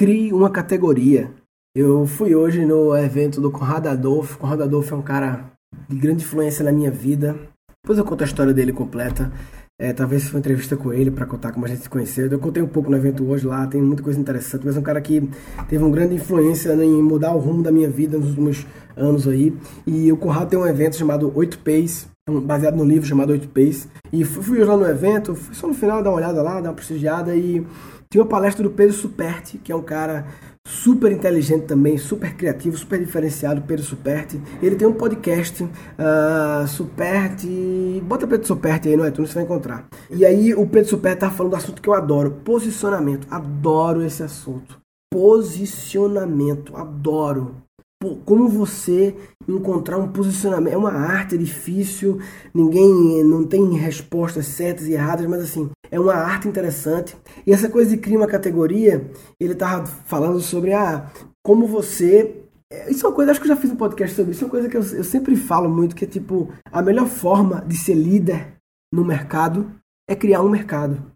crie uma categoria. Eu fui hoje no evento do Conrado Adolfo. Conrado Adolfo é um cara de grande influência na minha vida. Depois eu conto a história dele completa. É, talvez foi uma entrevista com ele para contar como a gente se conheceu. Eu contei um pouco no evento hoje lá, tem muita coisa interessante, mas é um cara que teve uma grande influência em mudar o rumo da minha vida nos últimos anos aí. E o Conrado tem um evento chamado 8 Pays, baseado no livro chamado 8 Pays. E fui, fui lá no evento, fui só no final dar uma olhada lá, dar uma prestigiada e tinha uma palestra do Pedro Superti, que é um cara super inteligente também, super criativo, super diferenciado, Pedro Superti. Ele tem um podcast, uh, Superti. Bota Pedro Superti aí no iTunes, você vai encontrar. E aí o Pedro Superti tá falando do assunto que eu adoro: posicionamento. Adoro esse assunto. Posicionamento, adoro como você encontrar um posicionamento. É uma arte difícil, ninguém não tem respostas certas e erradas, mas assim, é uma arte interessante. E essa coisa de criar uma categoria, ele tava falando sobre ah, como você. É, isso é uma coisa, acho que eu já fiz um podcast sobre isso, é uma coisa que eu, eu sempre falo muito, que é tipo, a melhor forma de ser líder no mercado é criar um mercado.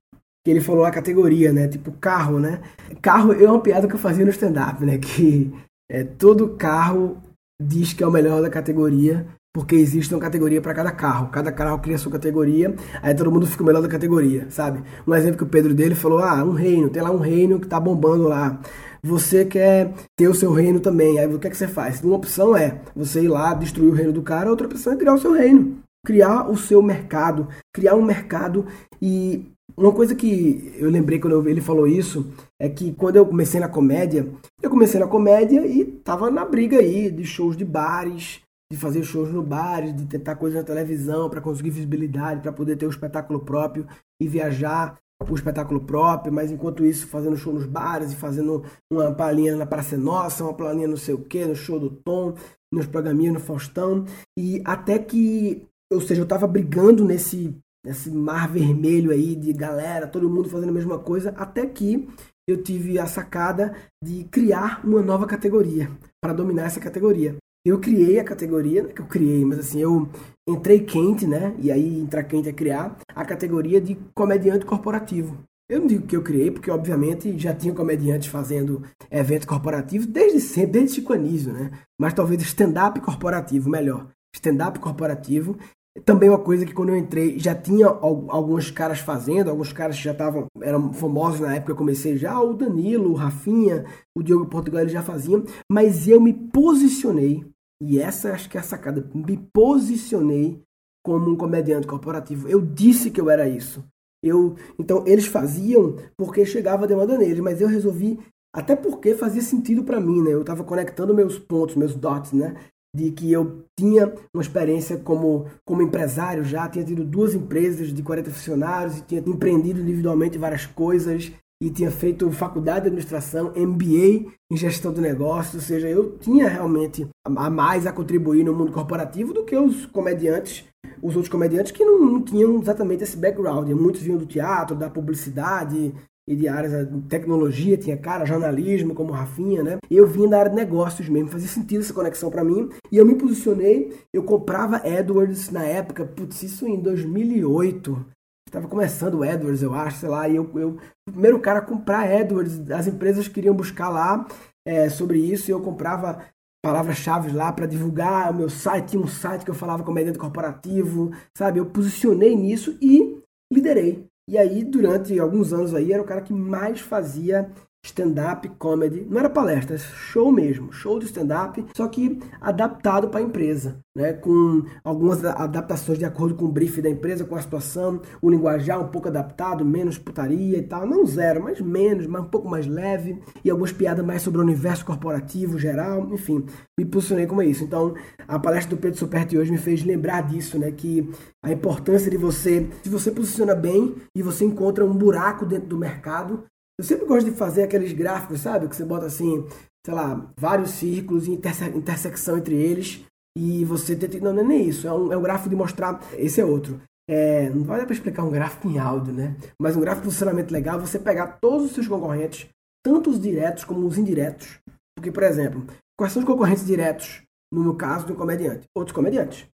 Que ele falou a categoria, né? Tipo carro, né? Carro é uma piada que eu fazia no stand-up, né? Que é, todo carro diz que é o melhor da categoria, porque existe uma categoria para cada carro. Cada carro cria sua categoria, aí todo mundo fica o melhor da categoria, sabe? Um exemplo que o Pedro dele falou: ah, um reino, tem lá um reino que tá bombando lá. Você quer ter o seu reino também. Aí o que, é que você faz? Uma opção é você ir lá, destruir o reino do cara, outra opção é criar o seu reino. Criar o seu mercado, criar um mercado e uma coisa que eu lembrei quando ele falou isso é que quando eu comecei na comédia, eu comecei na comédia e tava na briga aí de shows de bares, de fazer shows no bares, de tentar coisas na televisão para conseguir visibilidade, para poder ter um espetáculo próprio e viajar o espetáculo próprio, mas enquanto isso fazendo show nos bares e fazendo uma palhinha na Praça Nossa, uma palhinha não sei o que, no show do Tom, nos programinhas no Faustão, e até que, ou seja, eu tava brigando nesse nesse mar vermelho aí de galera, todo mundo fazendo a mesma coisa, até que eu tive a sacada de criar uma nova categoria para dominar essa categoria. Eu criei a categoria, não é que eu criei, mas assim, eu entrei quente, né? E aí entrar quente é criar a categoria de comediante corporativo. Eu não digo que eu criei, porque obviamente já tinha comediantes fazendo eventos corporativos desde sempre, desde Chico Anísio, né? Mas talvez stand-up corporativo, melhor. Stand-up corporativo também uma coisa que quando eu entrei já tinha alguns caras fazendo, alguns caras que já estavam, eram famosos na época, eu comecei já, o Danilo, o Rafinha, o Diogo Portugal, eles já faziam, mas eu me posicionei, e essa acho que é a sacada, me posicionei como um comediante corporativo. Eu disse que eu era isso. Eu, então eles faziam porque chegava a demanda neles, mas eu resolvi até porque fazia sentido para mim, né? Eu estava conectando meus pontos, meus dots, né? De que eu tinha uma experiência como, como empresário já, tinha tido duas empresas de 40 funcionários, e tinha empreendido individualmente várias coisas, e tinha feito faculdade de administração, MBA em gestão de negócios, ou seja, eu tinha realmente a mais a contribuir no mundo corporativo do que os comediantes, os outros comediantes que não, não tinham exatamente esse background. Muitos vinham do teatro, da publicidade, e de áreas de tecnologia, tinha cara, jornalismo, como Rafinha, né? Eu vim da área de negócios mesmo, fazia sentido essa conexão para mim. E eu me posicionei, eu comprava Edwards na época, putz, isso em 2008. Estava começando o Edwards, eu acho, sei lá, e eu, eu o primeiro cara a comprar Edwards, as empresas queriam buscar lá é, sobre isso, e eu comprava palavras-chave lá para divulgar o meu site, tinha um site que eu falava comediante corporativo, sabe? Eu posicionei nisso e liderei. E aí, durante alguns anos aí, era o cara que mais fazia stand-up comedy, não era palestra, show mesmo, show de stand-up, só que adaptado para a empresa, né? com algumas adaptações de acordo com o brief da empresa, com a situação, o linguajar um pouco adaptado, menos putaria e tal, não zero, mas menos, mas um pouco mais leve, e algumas piadas mais sobre o universo corporativo geral, enfim, me posicionei como isso. Então, a palestra do Pedro Superti hoje me fez lembrar disso, né, que a importância de você, se você posiciona bem e você encontra um buraco dentro do mercado, eu sempre gosto de fazer aqueles gráficos, sabe? Que você bota assim, sei lá, vários círculos e interse intersecção entre eles. E você tenta. Não, não é nem isso. É um, é um gráfico de mostrar. Esse é outro. É, não vai dar para explicar um gráfico em áudio, né? Mas um gráfico de funcionamento legal você pegar todos os seus concorrentes, tanto os diretos como os indiretos. Porque, por exemplo, quais são os concorrentes diretos, no meu caso, do comediante? Outros comediantes.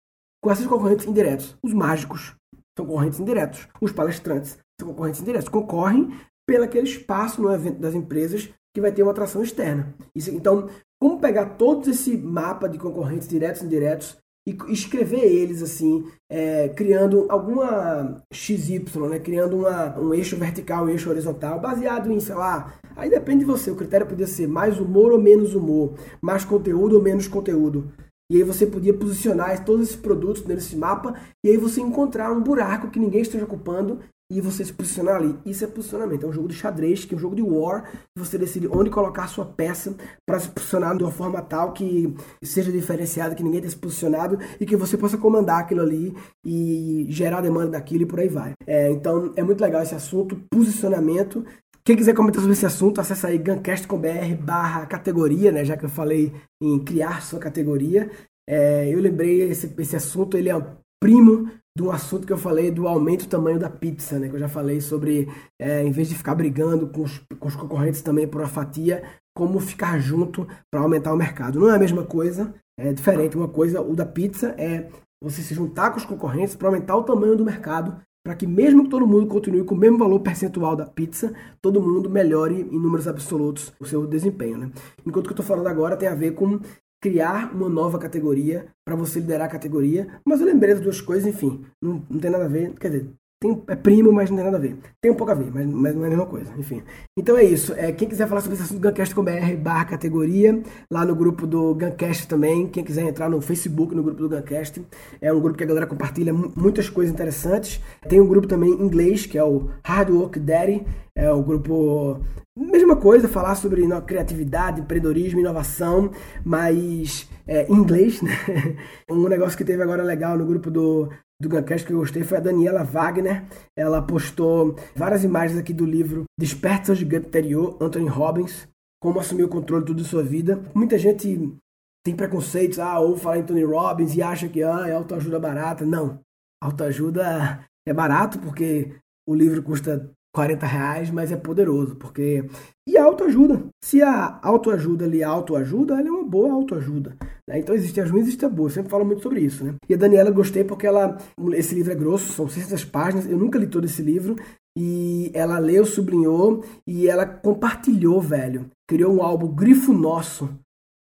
Quais são os concorrentes indiretos? Os mágicos são concorrentes indiretos. Os palestrantes são concorrentes indiretos. Concorrem pelo aquele espaço no evento das empresas que vai ter uma atração externa. Isso, então, como pegar todo esse mapa de concorrentes diretos e indiretos e escrever eles assim, é, criando alguma XY, né? criando uma, um eixo vertical, um eixo horizontal, baseado em, sei lá, aí depende de você, o critério podia ser mais humor ou menos humor, mais conteúdo ou menos conteúdo. E aí você podia posicionar todos esses produtos nesse mapa e aí você encontrar um buraco que ninguém esteja ocupando e você se posicionar ali. Isso é posicionamento. É um jogo de xadrez, que é um jogo de war. Você decide onde colocar sua peça para se posicionar de uma forma tal que seja diferenciado, que ninguém tenha se posicionado e que você possa comandar aquilo ali e gerar demanda daquilo e por aí vai. É, então é muito legal esse assunto, posicionamento. Quem quiser comentar sobre esse assunto, acessa aí gancast.com.br barra categoria, né? Já que eu falei em criar sua categoria. É, eu lembrei esse, esse assunto, ele é primo do assunto que eu falei do aumento do tamanho da pizza, né? Que eu já falei sobre, é, em vez de ficar brigando com os, com os concorrentes também por uma fatia, como ficar junto para aumentar o mercado. Não é a mesma coisa, é diferente. Uma coisa, o da pizza é você se juntar com os concorrentes para aumentar o tamanho do mercado, para que mesmo que todo mundo continue com o mesmo valor percentual da pizza, todo mundo melhore em números absolutos o seu desempenho. Né? Enquanto que eu estou falando agora tem a ver com criar uma nova categoria para você liderar a categoria. Mas eu lembrei das duas coisas, enfim, não, não tem nada a ver. Quer dizer, tem, é primo, mas não tem nada a ver. Tem um pouco a ver, mas, mas não é a mesma coisa. Enfim. Então é isso. É, quem quiser falar sobre esse assunto, Guncast.com.br barra categoria, lá no grupo do Guncast também. Quem quiser entrar no Facebook, no grupo do Guncast, é um grupo que a galera compartilha muitas coisas interessantes. Tem um grupo também em inglês, que é o Hard Work Daddy. É o grupo. Mesma coisa, falar sobre no, criatividade, empreendedorismo, inovação, mas é, em inglês, né? Um negócio que teve agora legal no grupo do do Guncast que eu gostei foi a Daniela Wagner. Ela postou várias imagens aqui do livro Desperte seu gigante interior, Anthony Robbins, como assumir o controle de tudo de sua vida. Muita gente tem preconceitos, ah, ou falar em Tony Robbins e acha que ah, é autoajuda barata. Não, autoajuda é barato porque o livro custa 40 reais, mas é poderoso, porque. E a autoajuda. Se a autoajuda a autoajuda, ela é uma boa autoajuda. Né? Então existe as ruins e existe a boa. Eu sempre falo muito sobre isso, né? E a Daniela gostei porque ela. Esse livro é grosso, são 600 páginas. Eu nunca li todo esse livro. E ela leu, sublinhou e ela compartilhou, velho. Criou um álbum Grifo Nosso.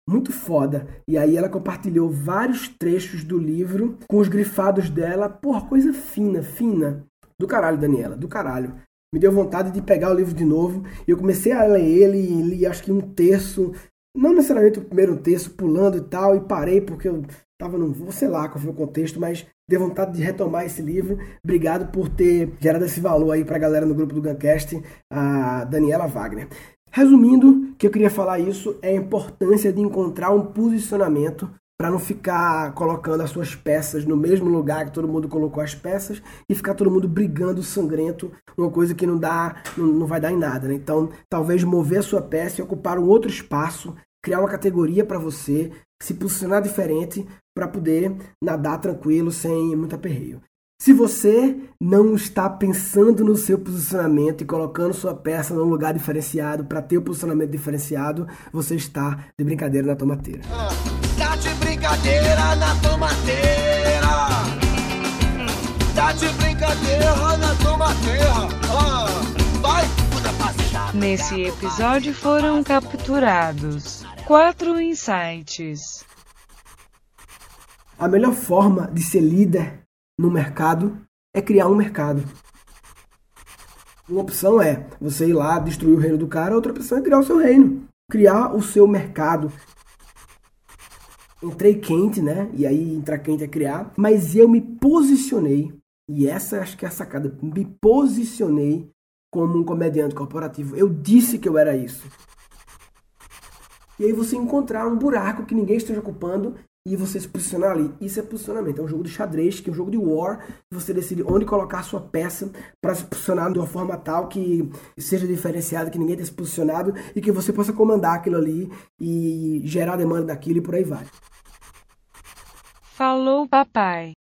Muito foda. E aí ela compartilhou vários trechos do livro com os grifados dela. Porra, coisa fina, fina. Do caralho, Daniela, do caralho me deu vontade de pegar o livro de novo. E eu comecei a ler ele e li acho que um terço, não necessariamente o primeiro terço, pulando e tal, e parei porque eu estava no. sei lá qual foi o contexto, mas deu vontade de retomar esse livro. Obrigado por ter gerado esse valor aí para a galera no grupo do Guncast, a Daniela Wagner. Resumindo, que eu queria falar isso é a importância de encontrar um posicionamento para não ficar colocando as suas peças no mesmo lugar que todo mundo colocou as peças e ficar todo mundo brigando sangrento, uma coisa que não dá, não, não vai dar em nada. Né? Então, talvez mover a sua peça e ocupar um outro espaço, criar uma categoria para você, se posicionar diferente para poder nadar tranquilo sem muito aperreio. Se você não está pensando no seu posicionamento e colocando sua peça num lugar diferenciado para ter o posicionamento diferenciado, você está de brincadeira na tomateira. Ah, tá de brincadeira na tomateira. Tá de brincadeira na tomateira. Ah, vai, Nesse episódio foram capturados quatro insights. A melhor forma de ser líder no mercado é criar um mercado. Uma opção é você ir lá destruir o reino do cara, outra opção é criar o seu reino, criar o seu mercado. Entrei quente, né? E aí entrar quente é criar, mas eu me posicionei, e essa acho que é a sacada, me posicionei como um comediante corporativo. Eu disse que eu era isso. E aí você encontrar um buraco que ninguém esteja ocupando e você se posicionar ali. Isso é posicionamento. É um jogo de xadrez, que é um jogo de war. Você decide onde colocar sua peça para se posicionar de uma forma tal que seja diferenciado, que ninguém tenha se posicionado e que você possa comandar aquilo ali e gerar demanda daquilo e por aí vai. Falou, papai.